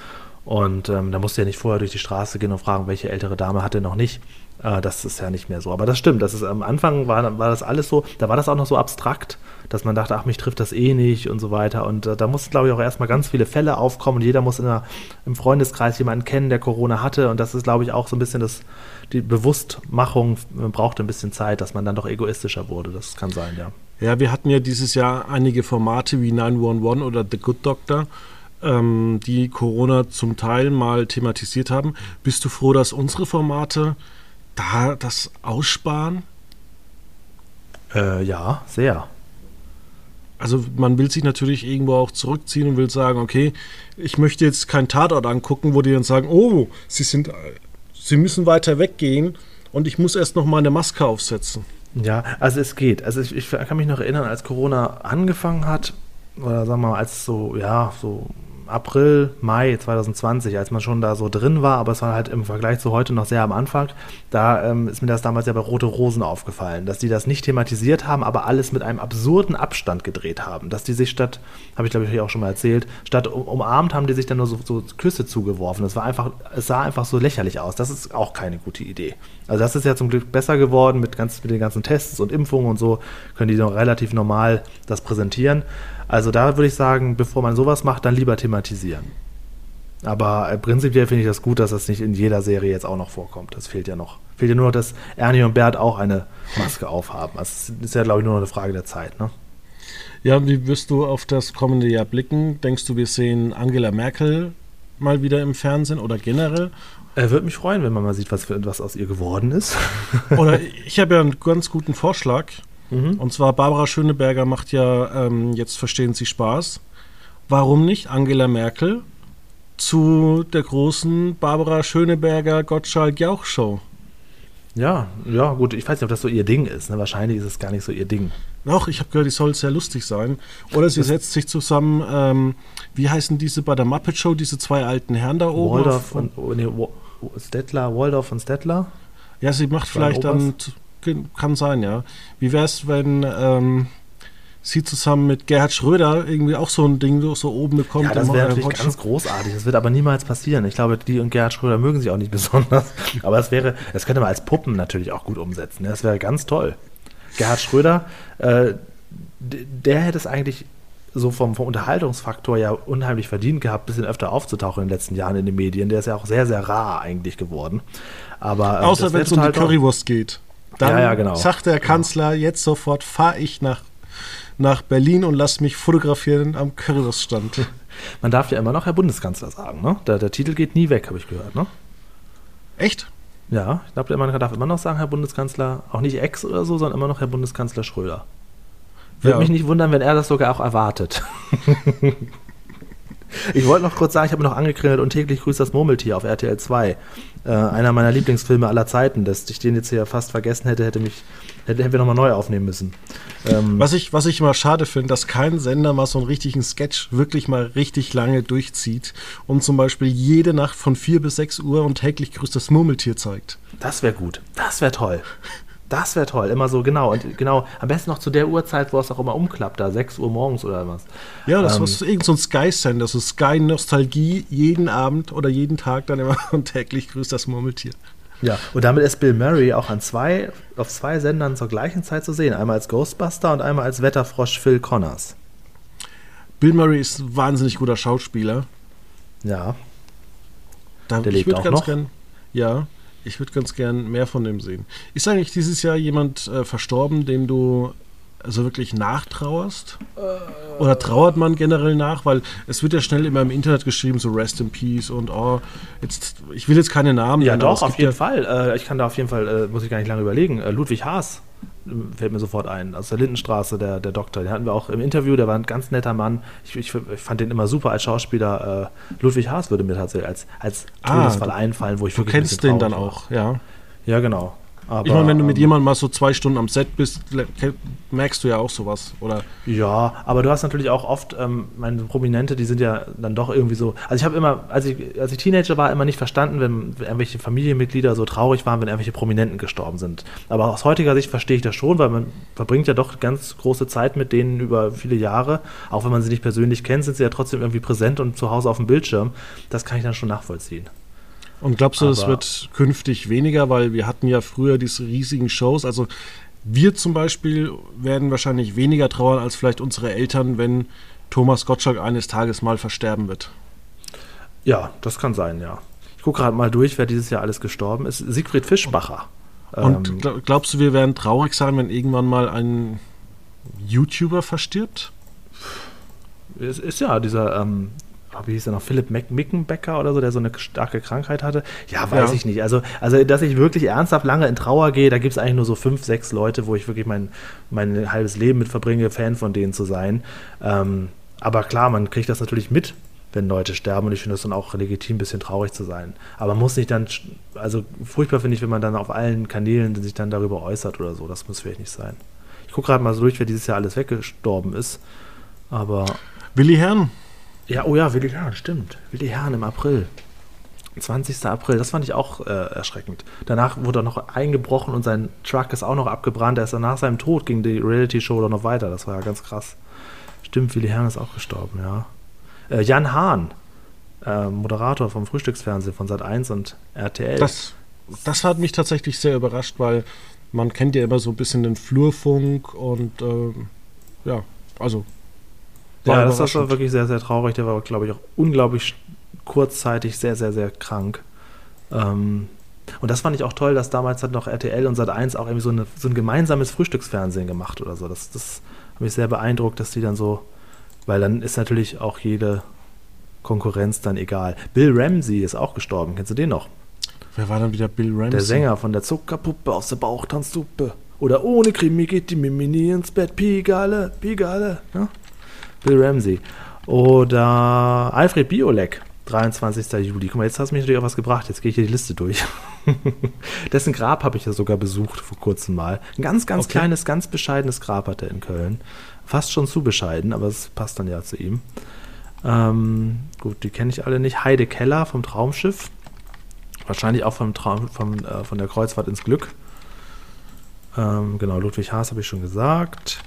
Und ähm, da musst du ja nicht vorher durch die Straße gehen und fragen, welche ältere Dame hat er noch nicht. Äh, das ist ja nicht mehr so. Aber das stimmt. Das ist, am Anfang war, war das alles so, da war das auch noch so abstrakt, dass man dachte, ach, mich trifft das eh nicht und so weiter. Und äh, da mussten, glaube ich, auch erstmal ganz viele Fälle aufkommen und jeder muss in der, im Freundeskreis jemanden kennen, der Corona hatte. Und das ist, glaube ich, auch so ein bisschen das, die Bewusstmachung brauchte ein bisschen Zeit, dass man dann doch egoistischer wurde. Das kann sein, ja.
Ja, wir hatten ja dieses Jahr einige Formate wie 911 oder The Good Doctor ähm, die Corona zum Teil mal thematisiert haben. Bist du froh, dass unsere Formate da das aussparen?
Äh, ja, sehr.
Also man will sich natürlich irgendwo auch zurückziehen und will sagen, okay, ich möchte jetzt keinen Tatort angucken, wo die dann sagen, oh, sie sind, sie müssen weiter weggehen und ich muss erst noch mal eine Maske aufsetzen.
Ja, also es geht. Also ich, ich kann mich noch erinnern, als Corona angefangen hat, oder sagen wir mal, als so, ja, so April, Mai 2020, als man schon da so drin war, aber es war halt im Vergleich zu heute noch sehr am Anfang, da ähm, ist mir das damals ja bei Rote Rosen aufgefallen, dass die das nicht thematisiert haben, aber alles mit einem absurden Abstand gedreht haben. Dass die sich statt, habe ich glaube ich auch schon mal erzählt, statt um, umarmt haben die sich dann nur so, so Küsse zugeworfen. Das war einfach, es sah einfach so lächerlich aus. Das ist auch keine gute Idee. Also das ist ja zum Glück besser geworden mit, ganz, mit den ganzen Tests und Impfungen und so, können die noch relativ normal das präsentieren. Also da würde ich sagen, bevor man sowas macht, dann lieber thematisieren. Aber äh, prinzipiell finde ich das gut, dass das nicht in jeder Serie jetzt auch noch vorkommt. Das fehlt ja noch. Fehlt ja nur noch, dass Ernie und Bert auch eine Maske aufhaben. Das ist ja, glaube ich, nur noch eine Frage der Zeit. Ne?
Ja, wie wirst du auf das kommende Jahr blicken? Denkst du, wir sehen Angela Merkel mal wieder im Fernsehen oder generell?
Er würde mich freuen, wenn man mal sieht, was, was aus ihr geworden ist.
oder ich habe ja einen ganz guten Vorschlag. Mhm. Und zwar Barbara Schöneberger macht ja ähm, jetzt Verstehen Sie Spaß. Warum nicht Angela Merkel zu der großen Barbara Schöneberger Gottschalk Jauch Show?
Ja, ja, gut, ich weiß nicht, ob das so ihr Ding ist. Ne? Wahrscheinlich ist es gar nicht so ihr Ding.
Doch, ich habe gehört, die soll sehr lustig sein. Oder sie das setzt sich zusammen, ähm, wie heißen diese bei der Muppet Show, diese zwei alten Herren da oben?
Waldorf und, oh, nee, Stettler, Waldorf und Stettler?
Ja, sie macht vielleicht dann kann sein, ja. Wie wäre es, wenn ähm, sie zusammen mit Gerhard Schröder irgendwie auch so ein Ding so oben bekommt?
Ja, das wäre natürlich Watch. ganz großartig. Das wird aber niemals passieren. Ich glaube, die und Gerhard Schröder mögen sich auch nicht besonders. Aber es wäre, das könnte man als Puppen natürlich auch gut umsetzen. Das wäre ganz toll. Gerhard Schröder, äh, der hätte es eigentlich so vom, vom Unterhaltungsfaktor ja unheimlich verdient gehabt, ein bisschen öfter aufzutauchen in den letzten Jahren in den Medien. Der ist ja auch sehr, sehr rar eigentlich geworden. Aber,
äh, Außer wenn es um die Currywurst geht. Dann
ja, ja, genau.
sagt der Kanzler, jetzt sofort fahre ich nach, nach Berlin und lasse mich fotografieren am Currywurststand.
Man darf ja immer noch Herr Bundeskanzler sagen, ne? Der, der Titel geht nie weg, habe ich gehört, ne?
Echt?
Ja, ich glaube, man darf immer noch sagen, Herr Bundeskanzler, auch nicht Ex oder so, sondern immer noch Herr Bundeskanzler Schröder. Würde ja. mich nicht wundern, wenn er das sogar auch erwartet. Ich wollte noch kurz sagen, ich habe noch angekringelt und täglich grüßt das Murmeltier auf RTL 2. Äh, einer meiner Lieblingsfilme aller Zeiten. Dass ich den jetzt hier fast vergessen hätte, hätte mich, hätte, hätten wir nochmal neu aufnehmen müssen.
Ähm, was, ich, was ich immer schade finde, dass kein Sender mal so einen richtigen Sketch wirklich mal richtig lange durchzieht und zum Beispiel jede Nacht von 4 bis 6 Uhr und täglich grüßt das Murmeltier zeigt.
Das wäre gut. Das wäre toll. Das wäre toll, immer so genau. Und genau, am besten noch zu der Uhrzeit, wo es auch immer umklappt, da 6 Uhr morgens oder was.
Ja, das ähm, war irgend so ein Sky-Sender, so Sky-Nostalgie, jeden Abend oder jeden Tag dann immer und täglich grüßt das Murmeltier.
Ja, und damit ist Bill Murray auch an zwei, auf zwei Sendern zur gleichen Zeit zu sehen. Einmal als Ghostbuster und einmal als Wetterfrosch Phil Connors.
Bill Murray ist ein wahnsinnig guter Schauspieler.
Ja.
Da, Der lebt auch noch. Gern, ja. Ich würde ganz gern mehr von dem sehen. Ist eigentlich dieses Jahr jemand äh, verstorben, dem du also wirklich nachtrauerst? Oder trauert man generell nach? Weil es wird ja schnell immer im Internet geschrieben, so Rest in Peace und oh, jetzt, ich will jetzt keine Namen
Ja, doch, auf jeden ja Fall. Äh, ich kann da auf jeden Fall, äh, muss ich gar nicht lange überlegen. Äh, Ludwig Haas fällt mir sofort ein, aus der Lindenstraße, der, der Doktor. Den hatten wir auch im Interview, der war ein ganz netter Mann. Ich, ich, ich fand den immer super als Schauspieler. Ludwig Haas würde mir tatsächlich als, als ah, Todesfall einfallen, wo ich
wirklich. Du kennst den dann auch, ja.
Ja, genau.
Aber, ich meine, wenn du mit ähm, jemandem mal so zwei Stunden am Set bist, merkst du ja auch sowas, oder?
Ja, aber du hast natürlich auch oft, ähm, meine Prominente, die sind ja dann doch irgendwie so. Also ich habe immer, als ich, als ich Teenager war, immer nicht verstanden, wenn irgendwelche Familienmitglieder so traurig waren, wenn irgendwelche Prominenten gestorben sind. Aber aus heutiger Sicht verstehe ich das schon, weil man verbringt ja doch ganz große Zeit mit denen über viele Jahre. Auch wenn man sie nicht persönlich kennt, sind sie ja trotzdem irgendwie präsent und zu Hause auf dem Bildschirm. Das kann ich dann schon nachvollziehen.
Und glaubst du, das wird künftig weniger, weil wir hatten ja früher diese riesigen Shows. Also wir zum Beispiel werden wahrscheinlich weniger trauern als vielleicht unsere Eltern, wenn Thomas Gottschalk eines Tages mal versterben wird.
Ja, das kann sein, ja. Ich gucke gerade mal durch, wer dieses Jahr alles gestorben ist. Siegfried Fischbacher.
Und ähm, glaubst du, wir werden traurig sein, wenn irgendwann mal ein YouTuber verstirbt?
Es ist ja dieser ähm, wie hieß er noch, Philipp Mickenbecker oder so, der so eine starke Krankheit hatte. Ja, weiß ja. ich nicht. Also, also, dass ich wirklich ernsthaft lange in Trauer gehe, da gibt es eigentlich nur so fünf, sechs Leute, wo ich wirklich mein, mein halbes Leben mit verbringe, Fan von denen zu sein. Ähm, aber klar, man kriegt das natürlich mit, wenn Leute sterben und ich finde es dann auch legitim, ein bisschen traurig zu sein. Aber man muss nicht dann, also furchtbar finde ich, wenn man dann auf allen Kanälen sich dann darüber äußert oder so. Das muss vielleicht nicht sein. Ich gucke gerade mal so durch, wer dieses Jahr alles weggestorben ist. Aber.
Willi Herrn.
Ja, oh ja, Willi Herrn, stimmt. Willi Herrn im April. 20. April, das fand ich auch äh, erschreckend. Danach wurde er noch eingebrochen und sein Truck ist auch noch abgebrannt. Er ist dann nach seinem Tod ging die Reality-Show dann noch weiter. Das war ja ganz krass. Stimmt, Willi Herrn ist auch gestorben, ja. Äh, Jan Hahn, äh, Moderator vom Frühstücksfernsehen von Sat1 und RTL.
Das, das hat mich tatsächlich sehr überrascht, weil man kennt ja immer so ein bisschen den Flurfunk und äh, ja, also
ja, das war wirklich sehr, sehr traurig. Der war, glaube ich, auch unglaublich kurzzeitig sehr, sehr, sehr krank. Ähm, und das fand ich auch toll, dass damals hat noch RTL und Sat1 auch irgendwie so, eine, so ein gemeinsames Frühstücksfernsehen gemacht oder so. Das, das hat mich sehr beeindruckt, dass die dann so, weil dann ist natürlich auch jede Konkurrenz dann egal. Bill Ramsey ist auch gestorben. Kennst du den noch?
Wer war dann wieder Bill Ramsey?
Der Sänger von der Zuckerpuppe aus der Bauchtanzsuppe. Oder ohne Krimi geht die Mimi nie ins Bett. Pigale, Pigale. Ja? Bill Ramsey. Oder Alfred Biolek, 23. Juli. Guck mal, jetzt hast du mich natürlich auch was gebracht. Jetzt gehe ich hier die Liste durch. Dessen Grab habe ich ja sogar besucht vor kurzem mal. Ein ganz, ganz okay. kleines, ganz bescheidenes Grab hat er in Köln. Fast schon zu bescheiden, aber es passt dann ja zu ihm. Ähm, gut, die kenne ich alle nicht. Heide Keller vom Traumschiff. Wahrscheinlich auch vom Traum, vom, äh, von der Kreuzfahrt ins Glück. Ähm, genau, Ludwig Haas habe ich schon gesagt.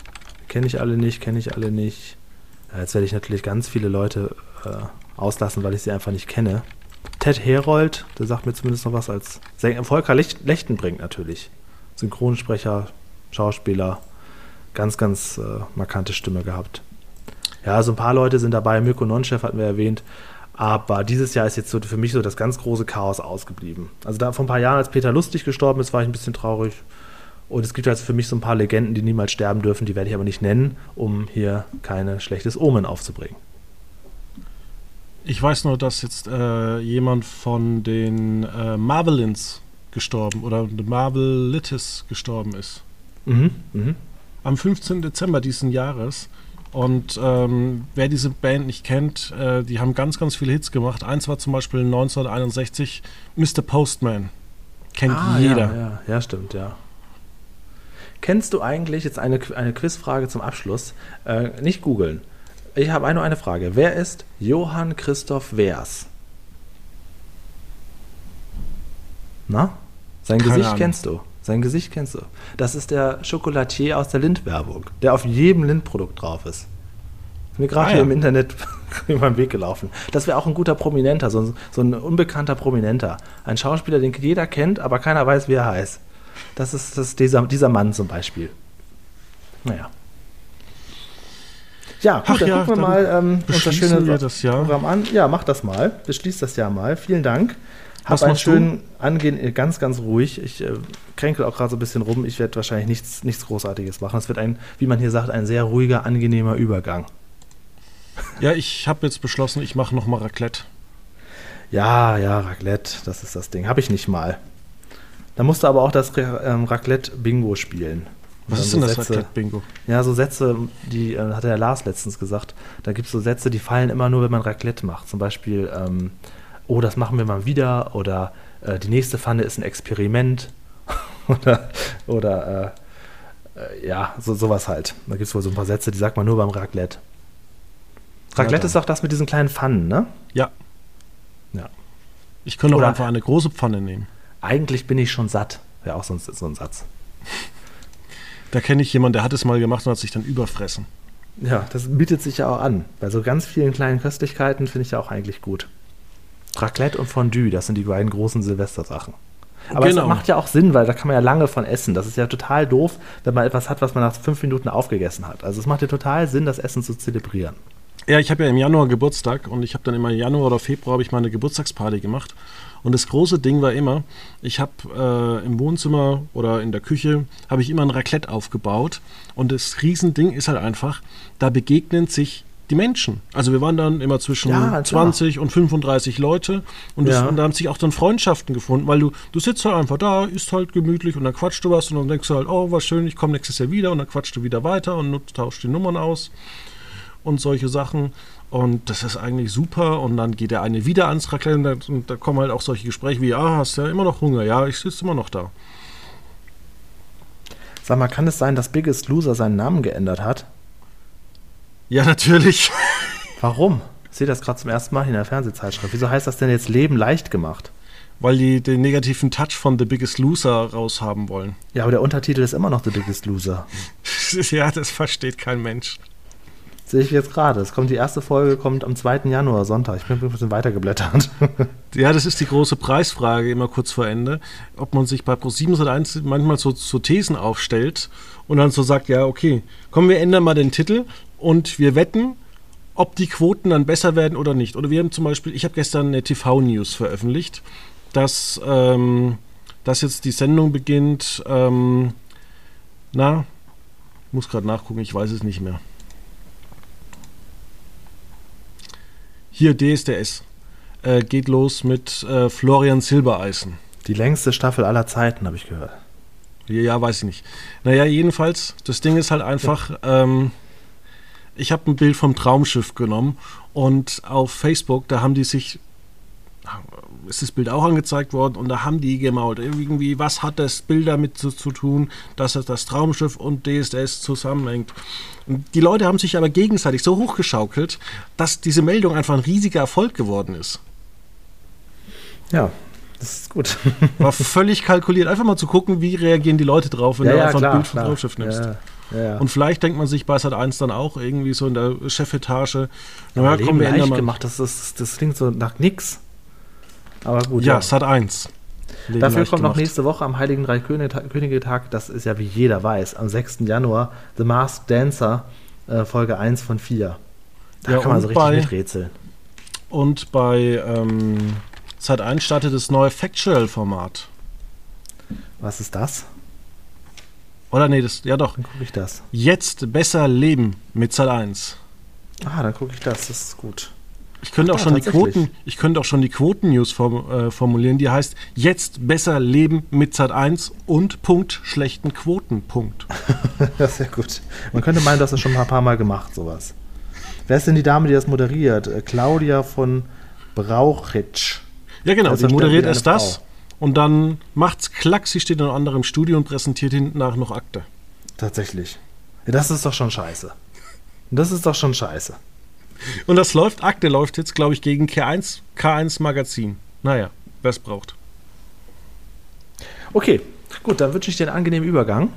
Kenne ich alle nicht, kenne ich alle nicht. Jetzt werde ich natürlich ganz viele Leute äh, auslassen, weil ich sie einfach nicht kenne. Ted Herold, der sagt mir zumindest noch was als. Volker Lech Lechtenbrink natürlich. Synchronsprecher, Schauspieler, ganz, ganz äh, markante Stimme gehabt. Ja, so ein paar Leute sind dabei. Mirko Nonchef hatten wir erwähnt. Aber dieses Jahr ist jetzt so für mich so das ganz große Chaos ausgeblieben. Also da vor ein paar Jahren, als Peter Lustig gestorben ist, war ich ein bisschen traurig. Und es gibt also für mich so ein paar Legenden, die niemals sterben dürfen, die werde ich aber nicht nennen, um hier kein schlechtes Omen aufzubringen.
Ich weiß nur, dass jetzt äh, jemand von den äh, Marvelins gestorben oder Marvelitis gestorben ist. Mhm, mh. Am 15. Dezember diesen Jahres. Und ähm, wer diese Band nicht kennt, äh, die haben ganz, ganz viele Hits gemacht. Eins war zum Beispiel 1961 Mr. Postman. Kennt ah, jeder.
Ja, ja, ja, stimmt, ja. Kennst du eigentlich, jetzt eine, eine Quizfrage zum Abschluss, äh, nicht googeln. Ich habe nur eine Frage. Wer ist Johann Christoph Wehrs? Na? Sein Keine Gesicht Ahnung. kennst du. Sein Gesicht kennst du. Das ist der Schokolatier aus der Lind-Werbung, der auf jedem Lind-Produkt drauf ist. Ist mir gerade ah, hier ja. im Internet über den Weg gelaufen. Das wäre auch ein guter Prominenter, so ein, so ein unbekannter Prominenter. Ein Schauspieler, den jeder kennt, aber keiner weiß, wie er heißt. Das ist, das dieser, dieser Mann zum Beispiel. Naja. Ja, gut, Ach dann ja, gucken wir mal ähm, unser schönes Programm an. Ja, mach das mal. Beschließ das ja mal. Vielen Dank. Hab einen schönen Angehen, äh, ganz, ganz ruhig. Ich äh, kränkel auch gerade so ein bisschen rum. Ich werde wahrscheinlich nichts, nichts Großartiges machen. Es wird ein, wie man hier sagt, ein sehr ruhiger, angenehmer Übergang.
Ja, ich habe jetzt beschlossen, ich mache nochmal Raclette.
Ja, ja, Raclette, das ist das Ding. Habe ich nicht mal. Da musst du aber auch das ähm, Raclette-Bingo spielen.
Was ist denn so das Raclette-Bingo?
Ja, so Sätze, die äh, hat der Lars letztens gesagt. Da gibt es so Sätze, die fallen immer nur, wenn man Raclette macht. Zum Beispiel, ähm, oh, das machen wir mal wieder oder äh, die nächste Pfanne ist ein Experiment. oder, oder äh, äh, ja, so, sowas halt. Da gibt es wohl so ein paar Sätze, die sagt man nur beim Raclette. Raclette ja, ist doch das mit diesen kleinen Pfannen, ne?
Ja. Ja. Ich könnte auch einfach eine große Pfanne nehmen.
Eigentlich bin ich schon satt. Wäre auch so ein, so ein Satz.
Da kenne ich jemanden, der hat es mal gemacht und hat sich dann überfressen.
Ja, das bietet sich ja auch an. Bei so ganz vielen kleinen Köstlichkeiten finde ich ja auch eigentlich gut. Raclette und Fondue, das sind die beiden großen Silvestersachen. Aber genau. es macht ja auch Sinn, weil da kann man ja lange von essen. Das ist ja total doof, wenn man etwas hat, was man nach fünf Minuten aufgegessen hat. Also es macht ja total Sinn, das Essen zu zelebrieren.
Ja, ich habe ja im Januar Geburtstag und ich habe dann immer im Januar oder Februar habe ich meine Geburtstagsparty gemacht. Und das große Ding war immer, ich habe äh, im Wohnzimmer oder in der Küche habe ich immer ein Raclette aufgebaut. Und das Riesending ist halt einfach, da begegnen sich die Menschen. Also wir waren dann immer zwischen ja, 20 und 35 Leute und, das, ja. und, da haben sich auch dann Freundschaften gefunden, weil du, du sitzt halt einfach da, isst halt gemütlich und dann quatschst du was und dann denkst du halt, oh, was schön, ich komme nächstes Jahr wieder und dann quatschst du wieder weiter und tauscht die Nummern aus und solche Sachen. Und das ist eigentlich super. Und dann geht der eine wieder ans Raclette und da, und da kommen halt auch solche Gespräche wie, ah, hast ja immer noch Hunger? Ja, ich sitze immer noch da.
Sag mal, kann es sein, dass Biggest Loser seinen Namen geändert hat?
Ja, natürlich.
Warum? Ich sehe das gerade zum ersten Mal in der Fernsehzeitschrift. Wieso heißt das denn jetzt Leben leicht gemacht?
Weil die den negativen Touch von The Biggest Loser raushaben wollen.
Ja, aber der Untertitel ist immer noch The Biggest Loser.
ja, das versteht kein Mensch.
Sehe ich jetzt gerade. Es kommt die erste Folge kommt am 2. Januar, Sonntag. Ich bin ein bisschen weitergeblättert.
ja, das ist die große Preisfrage immer kurz vor Ende. Ob man sich bei Pro7 manchmal so, so Thesen aufstellt und dann so sagt, ja, okay, komm, wir ändern mal den Titel und wir wetten, ob die Quoten dann besser werden oder nicht. Oder wir haben zum Beispiel, ich habe gestern eine TV-News veröffentlicht, dass, ähm, dass jetzt die Sendung beginnt, ähm, na, muss gerade nachgucken, ich weiß es nicht mehr. Hier DSDS. Äh, geht los mit äh, Florian Silbereisen.
Die längste Staffel aller Zeiten, habe ich gehört.
Ja, weiß ich nicht. Naja, jedenfalls, das Ding ist halt einfach, ja. ähm, ich habe ein Bild vom Traumschiff genommen und auf Facebook, da haben die sich ist das Bild auch angezeigt worden und da haben die gemault. Irgendwie, was hat das Bild damit zu, zu tun, dass das Traumschiff und DSS zusammenhängt? Und die Leute haben sich aber gegenseitig so hochgeschaukelt, dass diese Meldung einfach ein riesiger Erfolg geworden ist.
Ja, das ist gut.
War völlig kalkuliert. Einfach mal zu gucken, wie reagieren die Leute drauf, wenn
ja,
du
ja,
einfach
klar,
ein Bild vom
klar.
Traumschiff nimmst.
Ja. Ja.
Und vielleicht denkt man sich bei Sat 1 dann auch irgendwie so in der Chefetage,
naja, komm, wir ändern mal. gemacht, das, das, das klingt so nach nix. Aber gut.
Ja, ja. Sat 1.
Leben Dafür kommt gemacht. noch nächste Woche am Heiligen Drei Könige Tag, das ist ja wie jeder weiß, am 6. Januar, The Masked Dancer, äh, Folge 1 von 4. Da ja, kann man so richtig bei, miträtseln.
Und bei ähm, Sat 1 startet das neue Factual-Format.
Was ist das?
Oder nee, das, ja doch.
Dann gucke ich das.
Jetzt besser leben mit Sat 1.
Ah, dann gucke ich das, das ist gut.
Ich könnte auch ja, schon die Quoten, ich könnte auch schon die Quoten-News äh, formulieren, die heißt jetzt besser leben mit Sat 1 und Punkt schlechten Quoten. Punkt.
das ist ja gut. Man könnte meinen, das ist schon ein paar Mal gemacht, sowas. Wer ist denn die Dame, die das moderiert? Äh, Claudia von Brauchitsch.
Ja, genau, also sie moderiert erst das und dann macht's klack, sie steht in einem anderen Studio und präsentiert hinten nach noch Akte.
Tatsächlich. Ja, das ist doch schon scheiße. Das ist doch schon scheiße.
Und das läuft, Akte läuft jetzt, glaube ich, gegen K1, K1 Magazin. Naja, wer es braucht.
Okay, gut, dann wünsche ich dir einen angenehmen Übergang.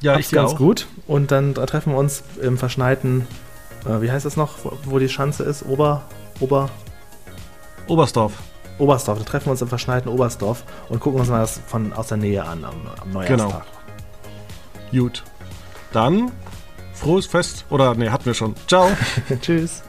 Ja, Hab's ich ganz auch.
gut. Und dann treffen wir uns im verschneiten, äh, wie heißt das noch, wo die Schanze ist? Ober, Ober...
Oberstdorf.
Oberstdorf. Da treffen wir uns im verschneiten Oberstdorf und gucken uns mal das von aus der Nähe an am, am Neujahrstag.
Genau. Gut. Dann frohes Fest. Oder nee, hatten wir schon. Ciao.
Tschüss.